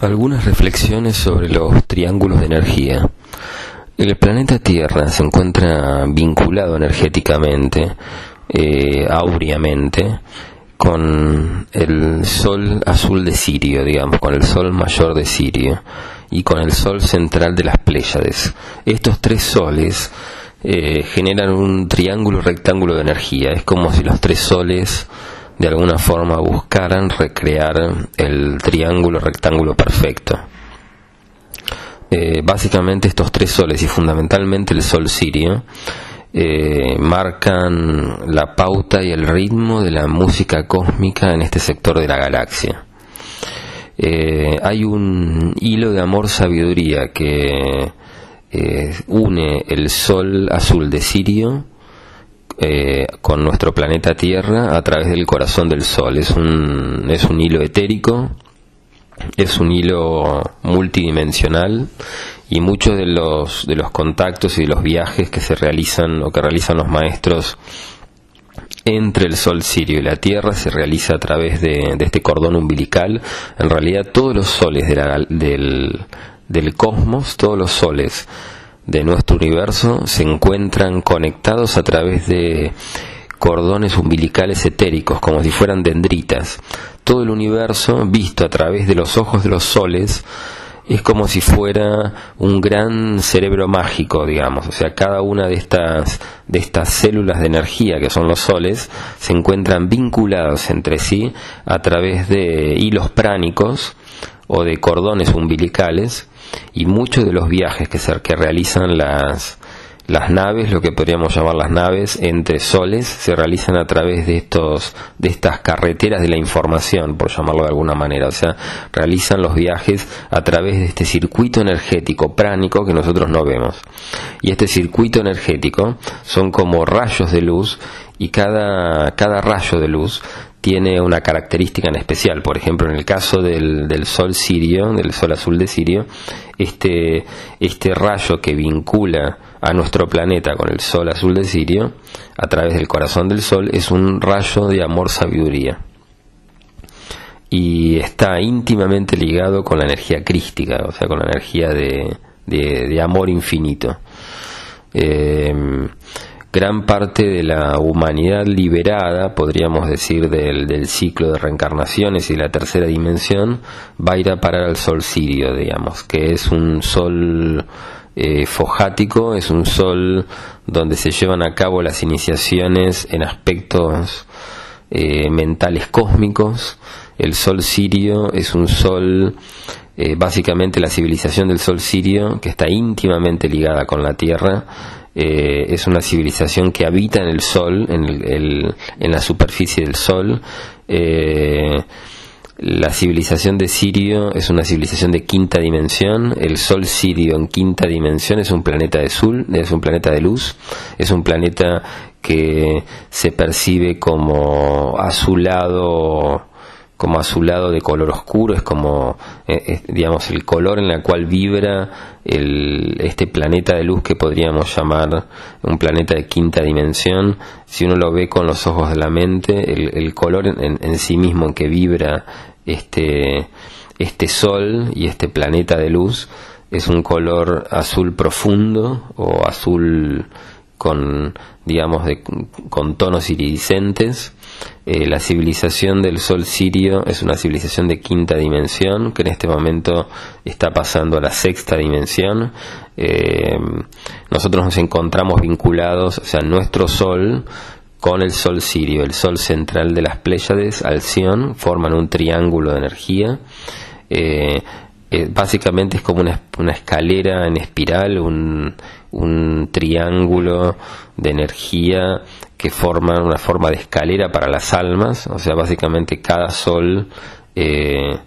Algunas reflexiones sobre los triángulos de energía. El planeta Tierra se encuentra vinculado energéticamente, eh, áureamente, con el Sol azul de Sirio, digamos, con el Sol mayor de Sirio y con el Sol central de las Pléyades. Estos tres soles eh, generan un triángulo rectángulo de energía. Es como si los tres soles de alguna forma buscaran recrear el triángulo rectángulo perfecto. Eh, básicamente estos tres soles y fundamentalmente el sol sirio eh, marcan la pauta y el ritmo de la música cósmica en este sector de la galaxia. Eh, hay un hilo de amor sabiduría que une el sol azul de Sirio eh, con nuestro planeta Tierra a través del corazón del Sol. Es un, es un hilo etérico, es un hilo multidimensional y muchos de los, de los contactos y de los viajes que se realizan o que realizan los maestros entre el Sol Sirio y la Tierra se realiza a través de, este cordón umbilical. En realidad todos los soles del, del cosmos, todos los soles de nuestro universo se encuentran conectados a través de cordones umbilicales etéricos, como si fueran dendritas. Todo el universo, visto a través de los ojos de los soles, es como si fuera un gran cerebro mágico, digamos. O sea, cada una de estas, de estas células de energía que son los soles se encuentran vinculados entre sí a través de hilos pránicos o de cordones umbilicales y muchos de los viajes que, se, que realizan las, las naves, lo que podríamos llamar las naves entre soles, se realizan a través de estos, de estas carreteras de la información, por llamarlo de alguna manera. O sea, realizan los viajes a través de este circuito energético pránico que nosotros no vemos. Y este circuito energético son como rayos de luz y cada, cada rayo de luz tiene una característica en especial. Por ejemplo, en el caso del, Sol sirio, del Sol azul de Sirio, este, este rayo que vincula a nuestro planeta con el Sol azul de Sirio, a través del corazón del Sol, es un rayo de amor-sabiduría. Y está íntimamente ligado con la energía crística, o sea, con la energía de, de, amor infinito. Eh, gran parte de la humanidad liberada, podríamos decir, del, ciclo de reencarnaciones y la tercera dimensión, va a ir a parar al sol sirio, digamos, que es un sol eh, fojático, es un sol donde se llevan a cabo las iniciaciones en aspectos eh, mentales cósmicos. El sol sirio es un sol eh, básicamente la civilización del sol sirio, que está íntimamente ligada con la Tierra, eh, es una civilización que habita en el Sol, en, el, en la superficie del Sol. Eh, la civilización de Sirio es una civilización de quinta dimensión. El Sol Sirio en quinta dimensión es un planeta de azul, es un planeta de luz, es un planeta que se percibe como azulado como azulado de color oscuro, es como, eh, digamos, el color en el cual vibra el, este planeta de luz que podríamos llamar un planeta de quinta dimensión. Si uno lo ve con los ojos de la mente, el, color en, en, sí mismo en que vibra este, este sol y este planeta de luz es un color azul profundo o azul con, digamos, de, con tonos iridiscentes eh, la civilización del Sol sirio es una civilización de quinta dimensión que en este momento está pasando a la sexta dimensión. Eh, nosotros nos encontramos vinculados, o sea, nuestro Sol con el Sol sirio, el Sol central de las Pléyades, Alción, forman un triángulo de energía. Eh, básicamente es como una, una, escalera en espiral, un, un triángulo de energía que forman una forma de escalera para las almas, o sea, básicamente cada sol eh,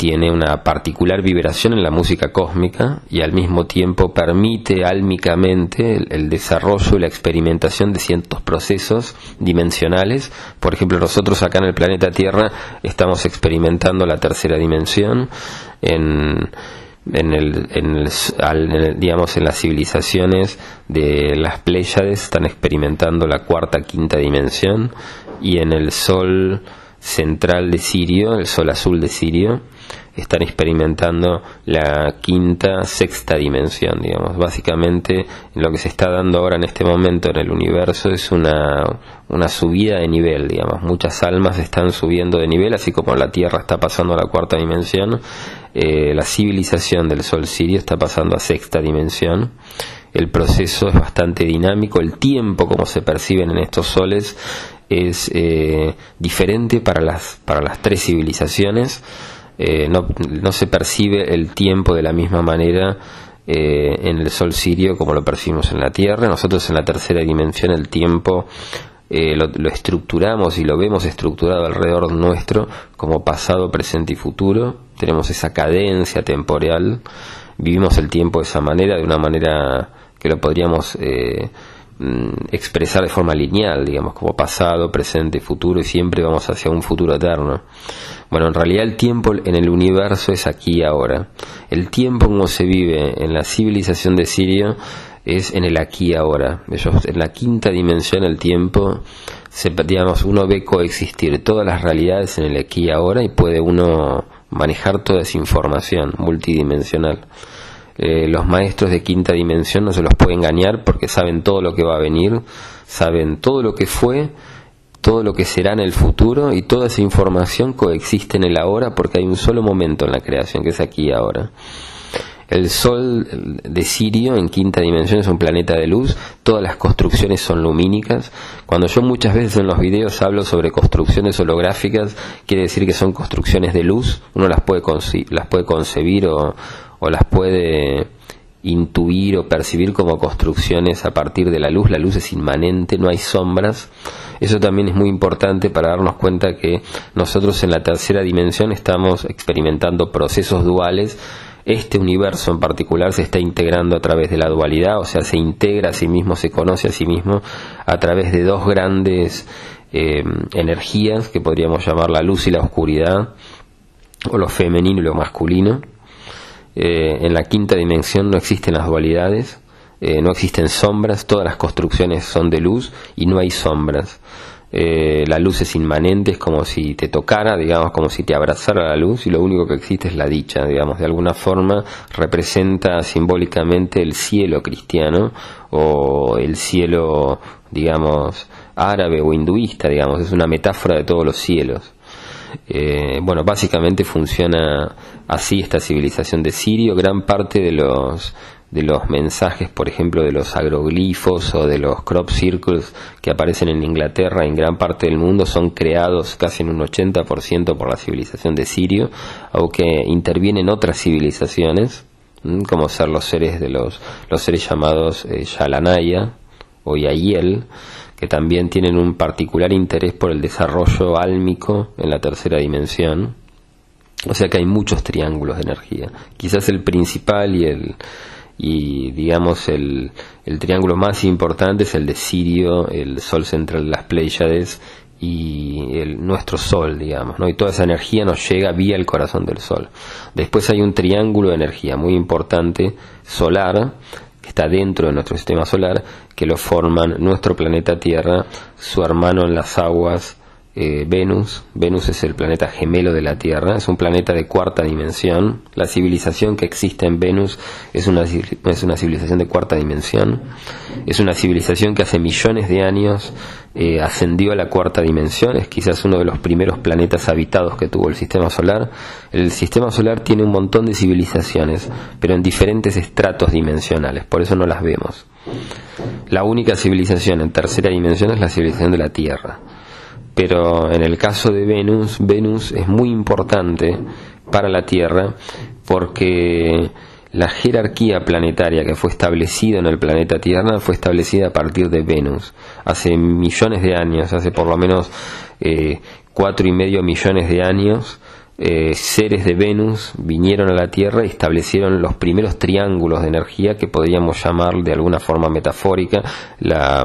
tiene una particular vibración en la música cósmica y al mismo tiempo permite álmicamente el, desarrollo y la experimentación de ciertos procesos dimensionales. Por ejemplo, nosotros acá en el planeta Tierra estamos experimentando la tercera dimensión en en el, en el, digamos en las civilizaciones de las Pléyades están experimentando la cuarta quinta dimensión y en el sol central de Sirio el sol azul de Sirio están experimentando la quinta, sexta dimensión, digamos. Básicamente lo que se está dando ahora en este momento en el universo es una, una subida de nivel, digamos. Muchas almas están subiendo de nivel, así como la Tierra está pasando a la cuarta dimensión, eh, la civilización del Sol Sirio está pasando a sexta dimensión. El proceso es bastante dinámico, el tiempo como se perciben en estos soles es eh, diferente para las, para las tres civilizaciones. Eh, no, se percibe el tiempo de la misma manera eh, en el Sol sirio como lo percibimos en la Tierra. Nosotros en la tercera dimensión el tiempo lo, lo, estructuramos y lo vemos estructurado alrededor nuestro como pasado, presente y futuro. Tenemos esa cadencia temporal, vivimos el tiempo de esa manera, de una manera que lo podríamos Mm, expresar de forma lineal, digamos, como pasado, presente, futuro y siempre vamos hacia un futuro eterno. Bueno, en realidad el tiempo en el universo es aquí y ahora. El tiempo como se vive en la civilización de Sirio es en el aquí y ahora. Ellos, en la quinta dimensión el tiempo, se, digamos, uno ve coexistir todas las realidades en el aquí y ahora y puede uno manejar toda esa información multidimensional. Eh, los maestros de quinta dimensión no se los puede engañar porque saben todo lo que va a venir, saben todo lo que fue, todo lo que será en el futuro y toda esa información coexiste en el ahora porque hay un solo momento en la creación que es aquí y ahora. El Sol de Sirio en quinta dimensión es un planeta de luz, todas las construcciones son lumínicas. Cuando yo muchas veces en los videos hablo sobre construcciones holográficas, quiere decir que son construcciones de luz, uno las puede, las puede concebir o, o las puede intuir o percibir como construcciones a partir de la luz. La luz es inmanente, no hay sombras. Eso también es muy importante para darnos cuenta que nosotros en la tercera dimensión estamos experimentando procesos duales. Este universo en particular se está integrando a través de la dualidad, o sea, se integra a sí mismo, se conoce a sí mismo a través de dos grandes eh, energías que podríamos llamar la luz y la oscuridad, o lo femenino y lo masculino eh, en la quinta dimensión no existen las dualidades, eh, no existen sombras, todas las construcciones son de luz y no hay sombras. Eh, la luz es inmanente, es como si te tocara, digamos, como si te abrazara la luz y lo único que existe es la dicha, digamos, de alguna forma representa simbólicamente el cielo cristiano o el cielo, digamos, árabe o hinduista, digamos, es una metáfora de todos los cielos. Eh, bueno, básicamente funciona así esta civilización de Sirio. Gran parte de los de los mensajes, por ejemplo, de los agroglifos o de los crop circles que aparecen en Inglaterra en gran parte del mundo son creados casi en un 80% por la civilización de Sirio, aunque intervienen otras civilizaciones, como ser los seres de los, los seres llamados eh, Yalanaya o Yael, que también tienen un particular interés por el desarrollo álmico en la tercera dimensión. O sea que hay muchos triángulos de energía. Quizás el principal y el y digamos el, el triángulo más importante es el de Sirio, el sol central de las Pléyades y el, nuestro sol, digamos, ¿no? Y toda esa energía nos llega vía el corazón del sol. Después hay un triángulo de energía muy importante solar está dentro de nuestro sistema solar, que lo forman nuestro planeta Tierra, su hermano en las aguas, eh, Venus. Venus es el planeta gemelo de la Tierra, es un planeta de cuarta dimensión. La civilización que existe en Venus es una, es una civilización de cuarta dimensión. Es una civilización que hace millones de años eh, ascendió a la cuarta dimensión, es quizás uno de los primeros planetas habitados que tuvo el sistema solar. El sistema solar tiene un montón de civilizaciones, pero en diferentes estratos dimensionales, por eso no las vemos. La única civilización en tercera dimensión es la civilización de la Tierra pero en el caso de Venus, Venus es muy importante para la Tierra porque la jerarquía planetaria que fue establecida en el planeta Tierra fue establecida a partir de Venus. Hace millones de años, hace por lo menos eh, cuatro y medio millones de años, eh, seres de Venus vinieron a la Tierra y establecieron los primeros triángulos de energía que podríamos llamar de alguna forma metafórica la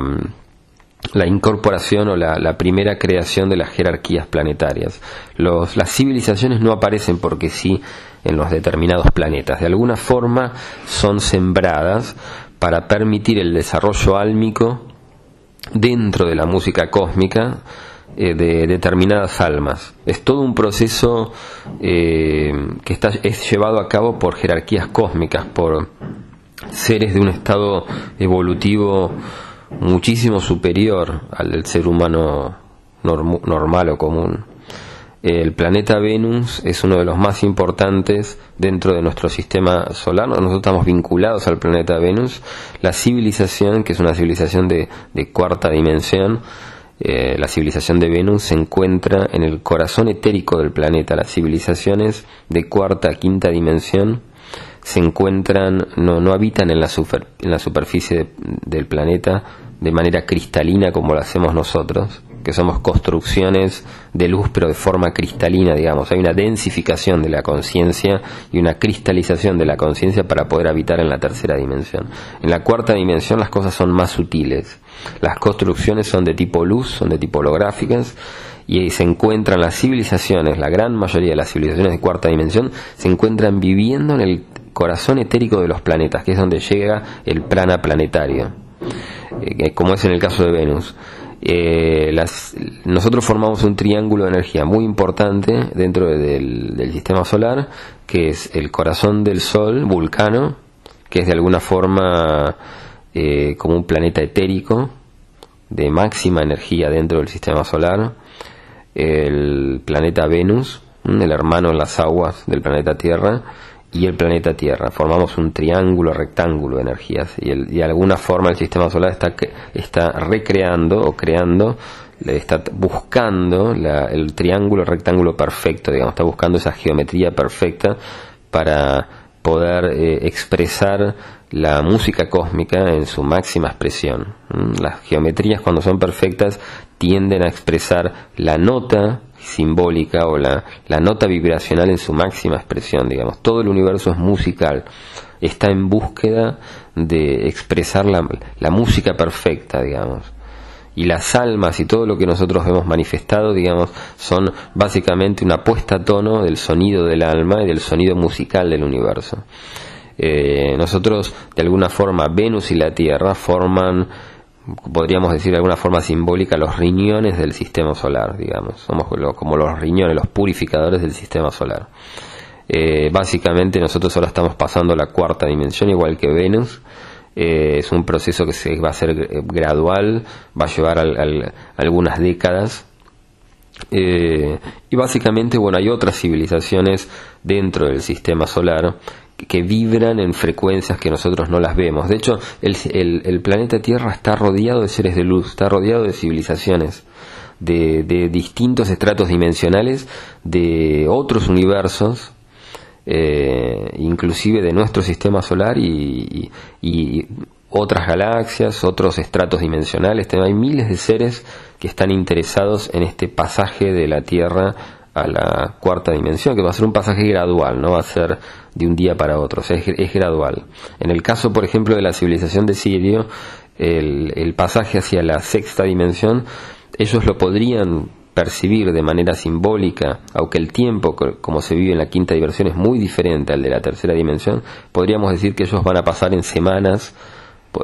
la incorporación o la, primera creación de las jerarquías planetarias. las civilizaciones no aparecen porque sí en los determinados planetas. De alguna forma son sembradas para permitir el desarrollo álmico dentro de la música cósmica eh, de determinadas almas. Es todo un proceso eh, que está, es llevado a cabo por jerarquías cósmicas, por seres de un estado evolutivo muchísimo superior al del ser humano normal o común. El planeta Venus es uno de los más importantes dentro de nuestro sistema solar. Nosotros estamos vinculados al planeta Venus. La civilización, que es una civilización de, cuarta dimensión, eh, la civilización de Venus se encuentra en el corazón etérico del planeta. Las civilizaciones de cuarta, quinta dimensión se encuentran, no, no habitan en la, en la superficie del planeta de manera cristalina como lo hacemos nosotros, que somos construcciones de luz pero de forma cristalina, digamos. Hay una densificación de la conciencia y una cristalización de la conciencia para poder habitar en la tercera dimensión. En la cuarta dimensión las cosas son más sutiles. Las construcciones son de tipo luz, son de tipo holográficas y se encuentran las civilizaciones, la gran mayoría de las civilizaciones de cuarta dimensión, se encuentran viviendo en el corazón etérico de los planetas, que es donde llega el plana planetario, eh, como es en el caso de Venus. Eh, nosotros formamos un triángulo de energía muy importante dentro del, sistema solar, que es el corazón del Sol, Vulcano, que es de alguna forma eh, como un planeta etérico de máxima energía dentro del sistema solar, el planeta Venus, el hermano en las aguas del planeta Tierra, y el planeta Tierra. Formamos un triángulo rectángulo de energías y, de alguna forma el sistema solar está, está recreando o creando, está buscando el triángulo rectángulo perfecto, digamos, está buscando esa geometría perfecta para poder eh, expresar la música cósmica en su máxima expresión. Las geometrías cuando son perfectas tienden a expresar la nota simbólica o la, la nota vibracional en su máxima expresión, digamos. Todo el universo es musical, está en búsqueda de expresar la, la música perfecta, digamos y las almas y todo lo que nosotros hemos manifestado, digamos, son básicamente una puesta a tono del sonido del alma y del sonido musical del universo. Eh, nosotros, de alguna forma, Venus y la Tierra forman podríamos decir de alguna forma simbólica, los riñones del sistema solar, digamos. Somos como los riñones, los purificadores del sistema solar. Eh, básicamente nosotros ahora estamos pasando la cuarta dimensión, igual que Venus. Eh, es un proceso que se va a ser gradual, va a llevar algunas décadas. Eh, y básicamente, bueno, hay otras civilizaciones dentro del sistema solar que vibran en frecuencias que nosotros no las vemos. De hecho, el, planeta Tierra está rodeado de seres de luz, está rodeado de civilizaciones, de, distintos estratos dimensionales, de otros universos, eh, inclusive de nuestro sistema solar y, otras galaxias, otros estratos dimensionales. Hay miles de seres que están interesados en este pasaje de la Tierra a la cuarta dimensión, que va a ser un pasaje gradual, no va a ser de un día para otro, o sea, es, gradual. En el caso, por ejemplo, de la civilización de Sirio, el, pasaje hacia la sexta dimensión, ellos lo podrían percibir de manera simbólica, aunque el tiempo, como se vive en la quinta dimensión, es muy diferente al de la tercera dimensión, podríamos decir que ellos van a pasar en semanas,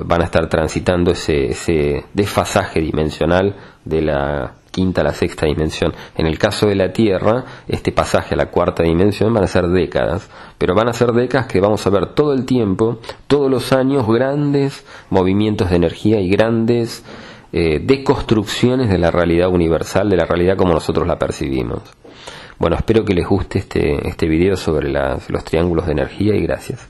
van a estar transitando ese, ese desfasaje dimensional de la quinta a la sexta dimensión. En el caso de la Tierra, este pasaje a la cuarta dimensión van a ser décadas, pero van a ser décadas que vamos a ver todo el tiempo, todos los años, grandes movimientos de energía y grandes eh, deconstrucciones de la realidad universal, de la realidad como nosotros la percibimos. Bueno, espero que les guste este, este video sobre los triángulos de energía y gracias.